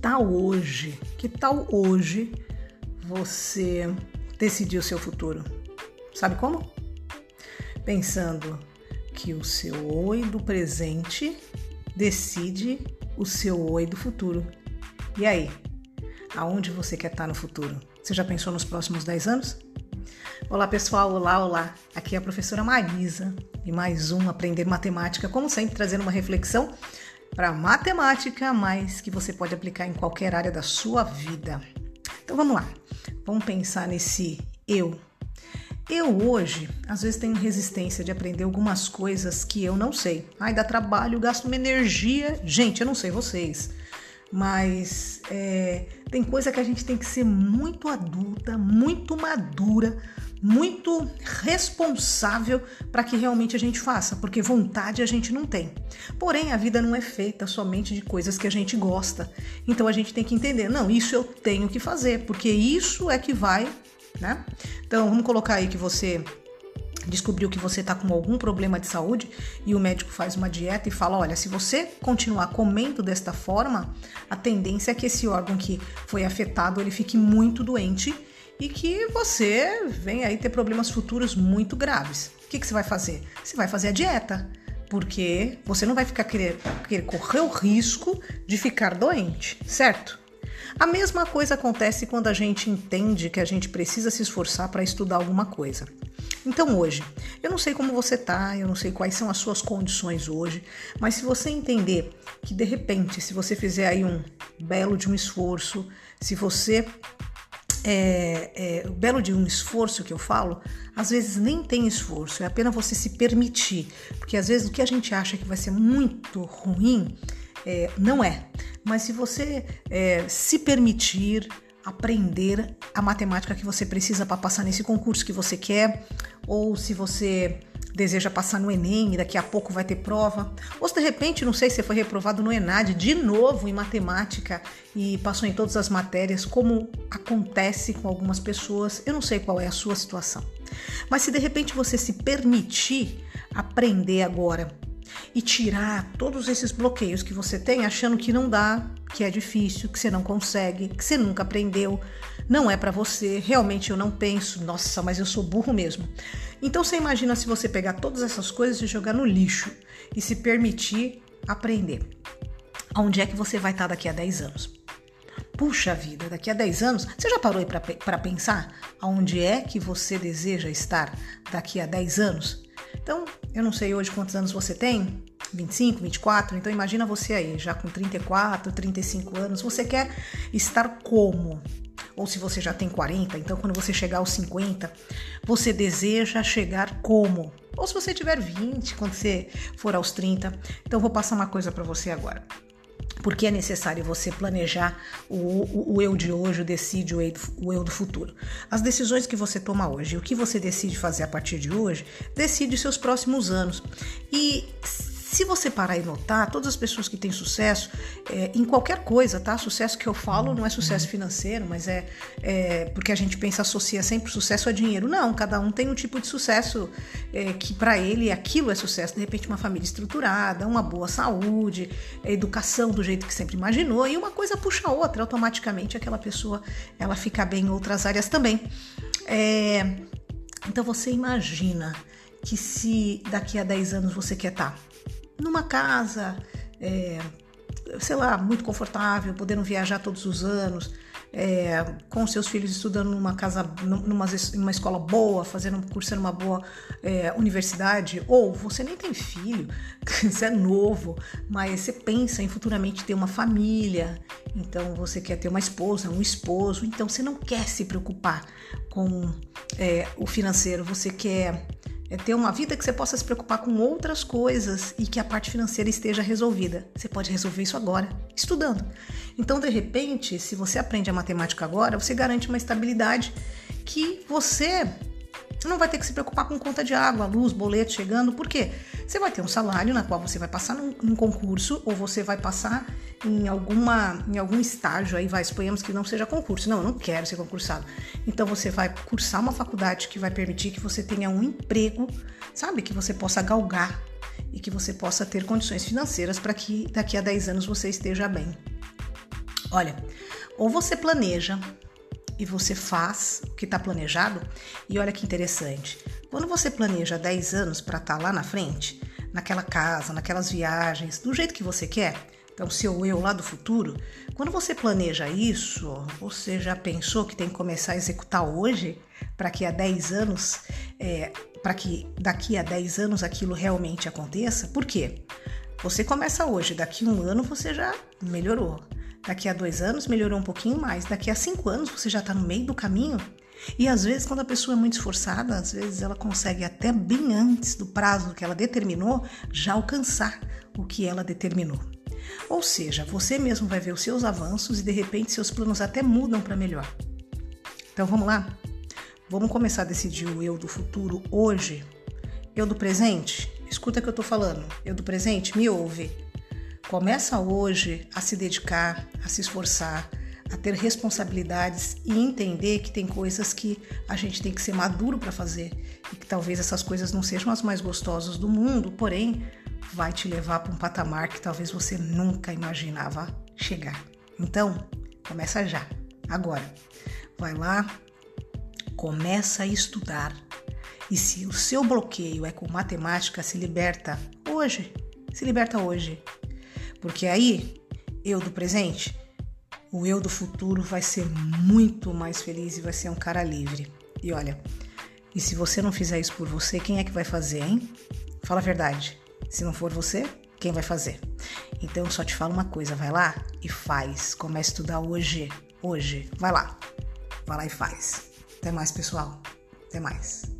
tal hoje? Que tal hoje você decidir o seu futuro? Sabe como? Pensando que o seu oi do presente decide o seu oi do futuro. E aí? Aonde você quer estar no futuro? Você já pensou nos próximos 10 anos? Olá pessoal, olá, olá. Aqui é a professora Marisa e mais um Aprender Matemática, como sempre trazendo uma reflexão para matemática, mas que você pode aplicar em qualquer área da sua vida. Então vamos lá, vamos pensar nesse eu. Eu hoje, às vezes, tenho resistência de aprender algumas coisas que eu não sei. Ai, dá trabalho, gasto uma energia. Gente, eu não sei vocês, mas é, tem coisa que a gente tem que ser muito adulta, muito madura muito responsável para que realmente a gente faça, porque vontade a gente não tem. Porém, a vida não é feita somente de coisas que a gente gosta. Então a gente tem que entender, não, isso eu tenho que fazer, porque isso é que vai, né? Então, vamos colocar aí que você descobriu que você está com algum problema de saúde e o médico faz uma dieta e fala: olha, se você continuar comendo desta forma, a tendência é que esse órgão que foi afetado ele fique muito doente e que você venha aí ter problemas futuros muito graves. O que, que você vai fazer? Você vai fazer a dieta, porque você não vai ficar querer, querer correr o risco de ficar doente, certo? A mesma coisa acontece quando a gente entende que a gente precisa se esforçar para estudar alguma coisa. Então hoje, eu não sei como você tá, eu não sei quais são as suas condições hoje, mas se você entender que de repente, se você fizer aí um belo de um esforço, se você é, é, o belo de um esforço que eu falo, às vezes nem tem esforço, é apenas você se permitir, porque às vezes o que a gente acha que vai ser muito ruim é, não é. Mas se você é, se permitir aprender a matemática que você precisa para passar nesse concurso que você quer, ou se você deseja passar no Enem e daqui a pouco vai ter prova, ou se de repente, não sei se você foi reprovado no ENAD de novo em matemática e passou em todas as matérias, como acontece com algumas pessoas, eu não sei qual é a sua situação. Mas se de repente você se permitir aprender agora e tirar todos esses bloqueios que você tem achando que não dá, que é difícil, que você não consegue, que você nunca aprendeu, não é para você, realmente eu não penso, nossa, mas eu sou burro mesmo. Então você imagina se você pegar todas essas coisas e jogar no lixo e se permitir aprender. Aonde é que você vai estar daqui a 10 anos? Puxa vida, daqui a 10 anos, você já parou aí para pensar aonde é que você deseja estar daqui a 10 anos? Então, eu não sei hoje quantos anos você tem, 25, 24, então imagina você aí, já com 34, 35 anos, você quer estar como? Ou se você já tem 40, então quando você chegar aos 50, você deseja chegar como? Ou se você tiver 20, quando você for aos 30. Então vou passar uma coisa para você agora porque é necessário você planejar o, o, o eu de hoje, o decide o eu, o eu do futuro. As decisões que você toma hoje, o que você decide fazer a partir de hoje, decide seus próximos anos. E se você parar e notar, todas as pessoas que têm sucesso é, em qualquer coisa, tá? Sucesso que eu falo não é sucesso financeiro, mas é, é porque a gente pensa associa sempre sucesso a dinheiro. Não, cada um tem um tipo de sucesso é, que para ele aquilo é sucesso. De repente, uma família estruturada, uma boa saúde, educação do jeito que sempre imaginou e uma coisa puxa a outra. Automaticamente, aquela pessoa ela fica bem em outras áreas também. É, então você imagina que se daqui a 10 anos você quer estar tá numa casa, é, sei lá, muito confortável, podendo viajar todos os anos, é, com seus filhos estudando numa casa, numa, numa escola boa, fazendo um curso numa boa é, universidade, ou você nem tem filho, você é novo, mas você pensa em futuramente ter uma família, então você quer ter uma esposa, um esposo, então você não quer se preocupar com é, o financeiro, você quer é ter uma vida que você possa se preocupar com outras coisas e que a parte financeira esteja resolvida. Você pode resolver isso agora, estudando. Então, de repente, se você aprende a matemática agora, você garante uma estabilidade que você não vai ter que se preocupar com conta de água, luz, boleto chegando, por quê? Você vai ter um salário na qual você vai passar num, num, concurso ou você vai passar em alguma em algum estágio aí vai, suponhamos que não seja concurso. Não, eu não quero ser concursado. Então você vai cursar uma faculdade que vai permitir que você tenha um emprego, sabe, que você possa galgar e que você possa ter condições financeiras para que daqui a 10 anos você esteja bem. Olha, ou você planeja e você faz o que está planejado, e olha que interessante. Quando você planeja 10 anos para estar tá lá na frente, naquela casa, naquelas viagens, do jeito que você quer, então seu eu lá do futuro, quando você planeja isso, você já pensou que tem que começar a executar hoje para que a 10 anos, é, para que daqui a 10 anos aquilo realmente aconteça? Por quê? Você começa hoje, daqui a um ano você já melhorou. Daqui a dois anos melhorou um pouquinho mais. Daqui a cinco anos você já está no meio do caminho. E às vezes, quando a pessoa é muito esforçada, às vezes ela consegue até bem antes do prazo que ela determinou já alcançar o que ela determinou. Ou seja, você mesmo vai ver os seus avanços e de repente seus planos até mudam para melhor. Então vamos lá? Vamos começar a decidir o eu do futuro hoje? Eu do presente? Escuta o que eu tô falando. Eu do presente, me ouve. Começa hoje a se dedicar, a se esforçar, a ter responsabilidades e entender que tem coisas que a gente tem que ser maduro para fazer e que talvez essas coisas não sejam as mais gostosas do mundo, porém vai te levar para um patamar que talvez você nunca imaginava chegar. Então, começa já, agora. Vai lá, começa a estudar. E se o seu bloqueio é com matemática, se liberta hoje. Se liberta hoje. Porque aí, eu do presente, o eu do futuro vai ser muito mais feliz e vai ser um cara livre. E olha, e se você não fizer isso por você, quem é que vai fazer, hein? Fala a verdade. Se não for você, quem vai fazer? Então eu só te falo uma coisa, vai lá e faz. Comece a estudar hoje, hoje. Vai lá. Vai lá e faz. Até mais, pessoal. Até mais.